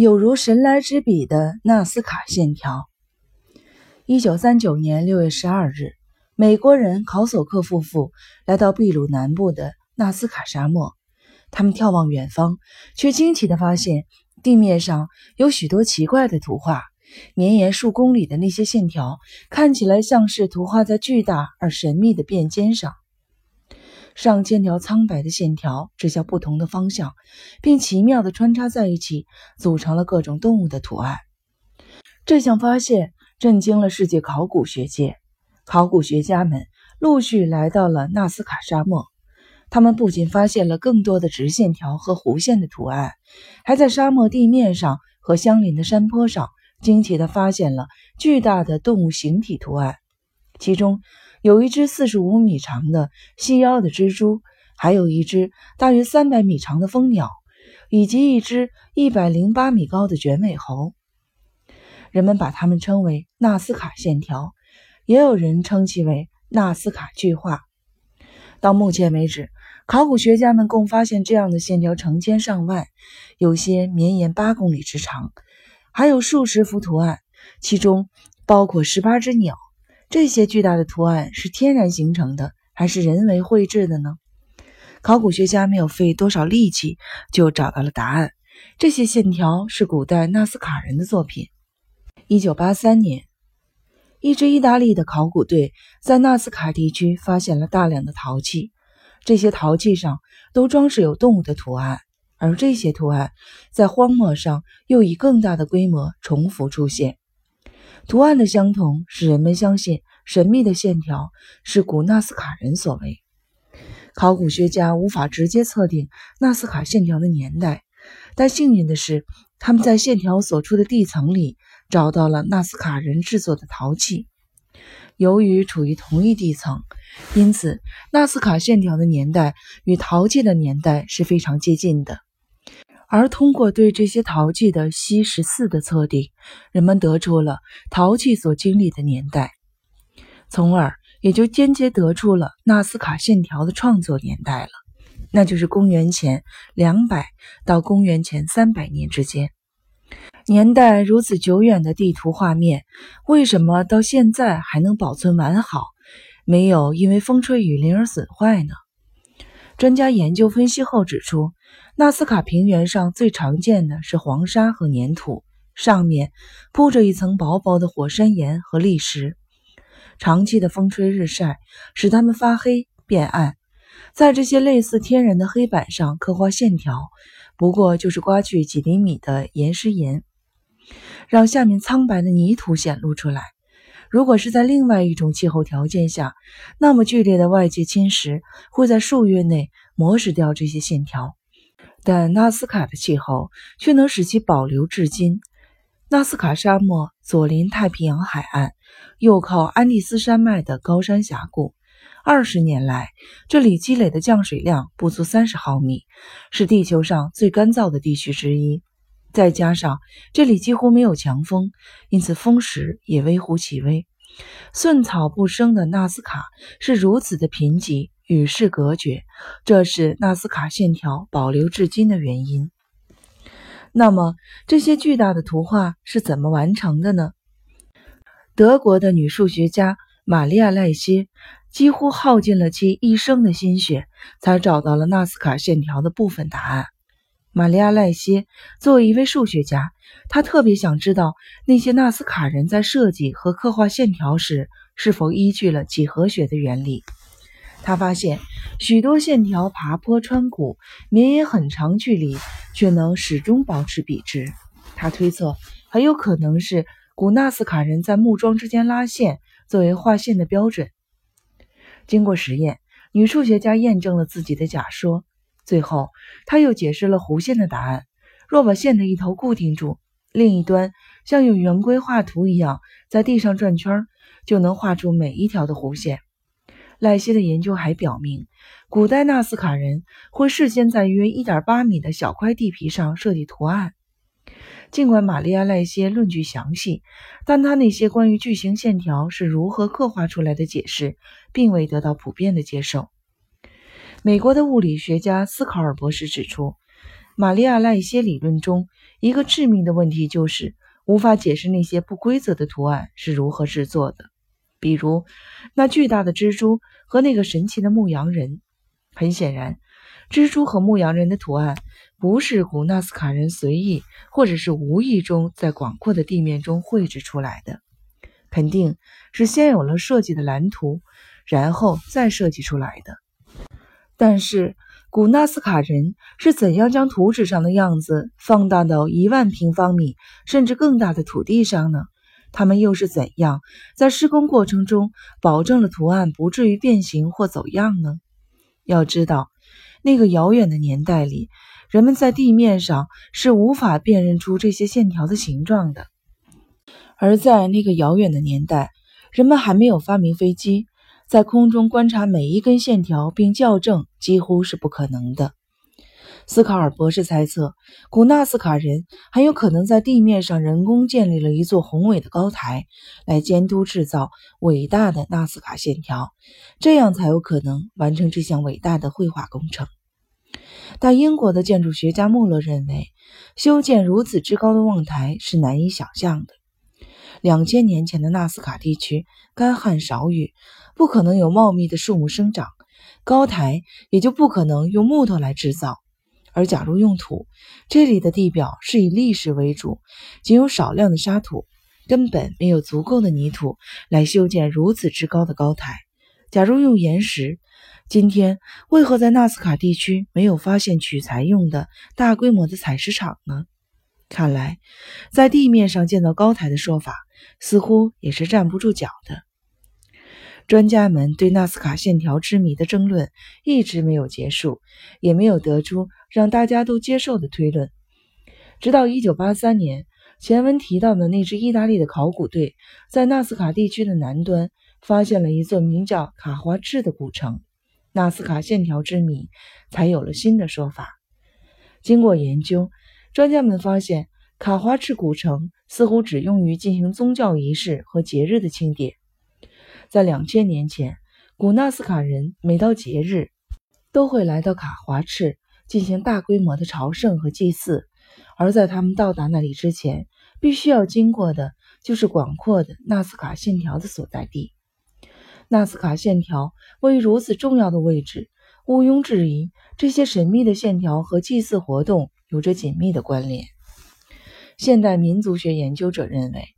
有如神来之笔的纳斯卡线条。一九三九年六月十二日，美国人考索克夫妇来到秘鲁南部的纳斯卡沙漠，他们眺望远方，却惊奇地发现地面上有许多奇怪的图画，绵延数公里的那些线条看起来像是图画在巨大而神秘的便笺上。上千条苍白的线条指向不同的方向，并奇妙地穿插在一起，组成了各种动物的图案。这项发现震惊了世界考古学界，考古学家们陆续来到了纳斯卡沙漠。他们不仅发现了更多的直线条和弧线的图案，还在沙漠地面上和相邻的山坡上惊奇地发现了巨大的动物形体图案，其中。有一只四十五米长的细腰的蜘蛛，还有一只大约三百米长的蜂鸟，以及一只一百零八米高的卷尾猴。人们把它们称为纳斯卡线条，也有人称其为纳斯卡巨画。到目前为止，考古学家们共发现这样的线条成千上万，有些绵延八公里之长，还有数十幅图案，其中包括十八只鸟。这些巨大的图案是天然形成的，还是人为绘制的呢？考古学家没有费多少力气就找到了答案。这些线条是古代纳斯卡人的作品。一九八三年，一支意大利的考古队在纳斯卡地区发现了大量的陶器，这些陶器上都装饰有动物的图案，而这些图案在荒漠上又以更大的规模重复出现。图案的相同使人们相信神秘的线条是古纳斯卡人所为。考古学家无法直接测定纳斯卡线条的年代，但幸运的是，他们在线条所处的地层里找到了纳斯卡人制作的陶器。由于处于同一地层，因此纳斯卡线条的年代与陶器的年代是非常接近的。而通过对这些陶器的锡十四的测定，人们得出了陶器所经历的年代，从而也就间接得出了纳斯卡线条的创作年代了，那就是公元前两百到公元前三百年之间。年代如此久远的地图画面，为什么到现在还能保存完好，没有因为风吹雨淋而损坏呢？专家研究分析后指出。纳斯卡平原上最常见的是黄沙和粘土，上面铺着一层薄薄的火山岩和砾石。长期的风吹日晒使它们发黑变暗，在这些类似天然的黑板上刻画线条，不过就是刮去几厘米的岩石岩，让下面苍白的泥土显露出来。如果是在另外一种气候条件下，那么剧烈的外界侵蚀会在数月内磨蚀掉这些线条。但纳斯卡的气候却能使其保留至今。纳斯卡沙漠左临太平洋海岸，右靠安第斯山脉的高山峡谷。二十年来，这里积累的降水量不足三十毫米，是地球上最干燥的地区之一。再加上这里几乎没有强风，因此风蚀也微乎其微。寸草不生的纳斯卡是如此的贫瘠。与世隔绝，这是纳斯卡线条保留至今的原因。那么，这些巨大的图画是怎么完成的呢？德国的女数学家玛利亚·赖歇几乎耗尽了其一生的心血，才找到了纳斯卡线条的部分答案。玛利亚·赖歇作为一位数学家，她特别想知道那些纳斯卡人在设计和刻画线条时是否依据了几何学的原理。他发现许多线条爬坡穿谷，绵延很长距离，却能始终保持笔直。他推测很有可能是古纳斯卡人在木桩之间拉线，作为画线的标准。经过实验，女数学家验证了自己的假说。最后，他又解释了弧线的答案：若把线的一头固定住，另一端像用圆规画图一样在地上转圈，就能画出每一条的弧线。赖希的研究还表明，古代纳斯卡人会事先在约1.8米的小块地皮上设计图案。尽管玛利亚·赖歇论据详细，但他那些关于巨型线条是如何刻画出来的解释，并未得到普遍的接受。美国的物理学家斯考尔博士指出，玛利亚·赖歇理论中一个致命的问题就是无法解释那些不规则的图案是如何制作的，比如那巨大的蜘蛛和那个神奇的牧羊人。很显然，蜘蛛和牧羊人的图案不是古纳斯卡人随意或者是无意中在广阔的地面中绘制出来的，肯定是先有了设计的蓝图，然后再设计出来的。但是，古纳斯卡人是怎样将图纸上的样子放大到一万平方米甚至更大的土地上呢？他们又是怎样在施工过程中保证了图案不至于变形或走样呢？要知道，那个遥远的年代里，人们在地面上是无法辨认出这些线条的形状的。而在那个遥远的年代，人们还没有发明飞机。在空中观察每一根线条并校正几乎是不可能的。斯卡尔博士猜测，古纳斯卡人很有可能在地面上人工建立了一座宏伟的高台，来监督制造伟大的纳斯卡线条，这样才有可能完成这项伟大的绘画工程。但英国的建筑学家穆勒认为，修建如此之高的望台是难以想象的。两千年前的纳斯卡地区干旱少雨。不可能有茂密的树木生长，高台也就不可能用木头来制造。而假如用土，这里的地表是以砾石为主，仅有少量的沙土，根本没有足够的泥土来修建如此之高的高台。假如用岩石，今天为何在纳斯卡地区没有发现取材用的大规模的采石场呢？看来，在地面上建造高台的说法似乎也是站不住脚的。专家们对纳斯卡线条之谜的争论一直没有结束，也没有得出让大家都接受的推论。直到1983年，前文提到的那支意大利的考古队在纳斯卡地区的南端发现了一座名叫卡华赤的古城，纳斯卡线条之谜才有了新的说法。经过研究，专家们发现卡华赤古城似乎只用于进行宗教仪式和节日的庆典。在两千年前，古纳斯卡人每到节日都会来到卡华赤进行大规模的朝圣和祭祀，而在他们到达那里之前，必须要经过的就是广阔的纳斯卡线条的所在地。纳斯卡线条位于如此重要的位置，毋庸置疑，这些神秘的线条和祭祀活动有着紧密的关联。现代民族学研究者认为。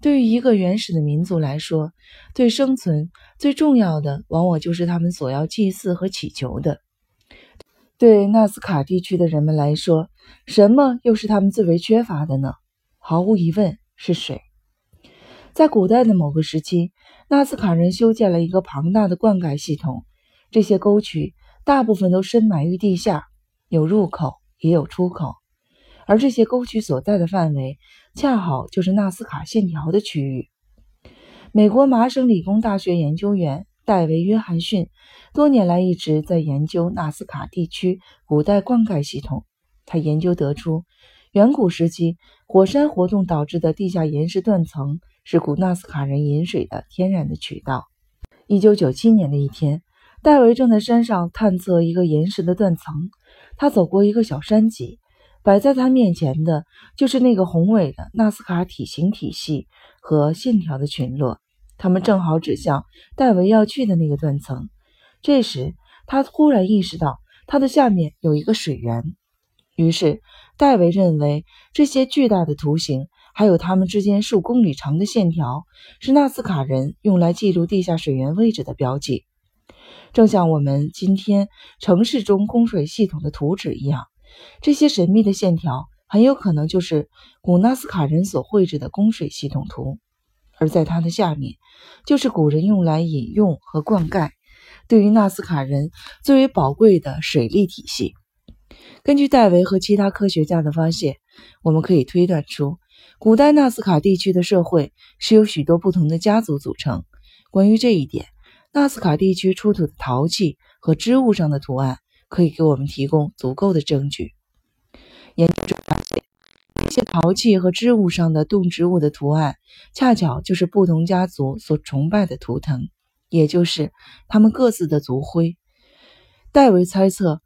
对于一个原始的民族来说，对生存最重要的往往就是他们所要祭祀和祈求的。对纳斯卡地区的人们来说，什么又是他们最为缺乏的呢？毫无疑问是水。在古代的某个时期，纳斯卡人修建了一个庞大的灌溉系统，这些沟渠大部分都深埋于地下，有入口也有出口。而这些沟渠所在的范围，恰好就是纳斯卡线条的区域。美国麻省理工大学研究员戴维·约翰逊多年来一直在研究纳斯卡地区古代灌溉系统。他研究得出，远古时期火山活动导致的地下岩石断层是古纳斯卡人饮水的天然的渠道。一九九七年的一天，戴维正在山上探测一个岩石的断层，他走过一个小山脊。摆在他面前的就是那个宏伟的纳斯卡体型体系和线条的群落，他们正好指向戴维要去的那个断层。这时，他忽然意识到它的下面有一个水源。于是，戴维认为这些巨大的图形，还有它们之间数公里长的线条，是纳斯卡人用来记录地下水源位置的标记，正像我们今天城市中供水系统的图纸一样。这些神秘的线条很有可能就是古纳斯卡人所绘制的供水系统图，而在它的下面，就是古人用来饮用和灌溉，对于纳斯卡人最为宝贵的水利体系。根据戴维和其他科学家的发现，我们可以推断出，古代纳斯卡地区的社会是由许多不同的家族组成。关于这一点，纳斯卡地区出土的陶器和织物上的图案。可以给我们提供足够的证据。研究者发，些陶器和织物上的动植物的图案，恰巧就是不同家族所崇拜的图腾，也就是他们各自的族徽。戴维猜测，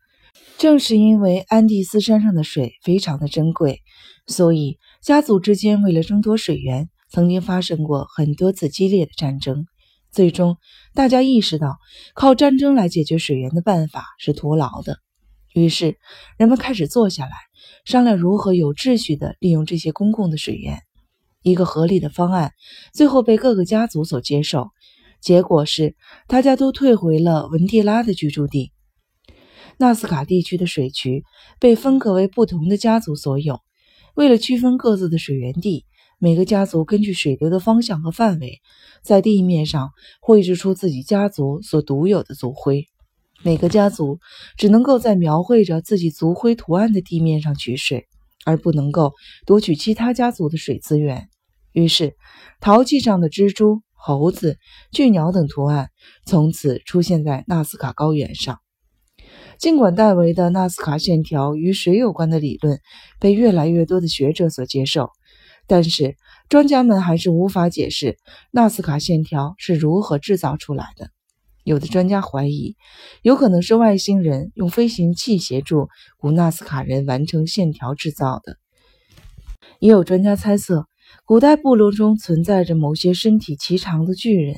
正是因为安第斯山上的水非常的珍贵，所以家族之间为了争夺水源，曾经发生过很多次激烈的战争。最终，大家意识到靠战争来解决水源的办法是徒劳的，于是人们开始坐下来商量如何有秩序地利用这些公共的水源。一个合理的方案最后被各个家族所接受，结果是大家都退回了文蒂拉的居住地。纳斯卡地区的水渠被分割为不同的家族所有。为了区分各自的水源地，每个家族根据水流的方向和范围，在地面上绘制出自己家族所独有的族徽。每个家族只能够在描绘着自己族徽图案的地面上取水，而不能够夺取其他家族的水资源。于是，陶器上的蜘蛛、猴子、巨鸟等图案从此出现在纳斯卡高原上。尽管戴维的纳斯卡线条与水有关的理论被越来越多的学者所接受，但是专家们还是无法解释纳斯卡线条是如何制造出来的。有的专家怀疑，有可能是外星人用飞行器协助古纳斯卡人完成线条制造的。也有专家猜测，古代部落中存在着某些身体奇长的巨人，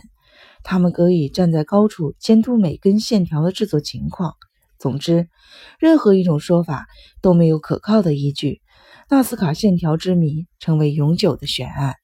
他们可以站在高处监督每根线条的制作情况。总之，任何一种说法都没有可靠的依据。纳斯卡线条之谜成为永久的悬案。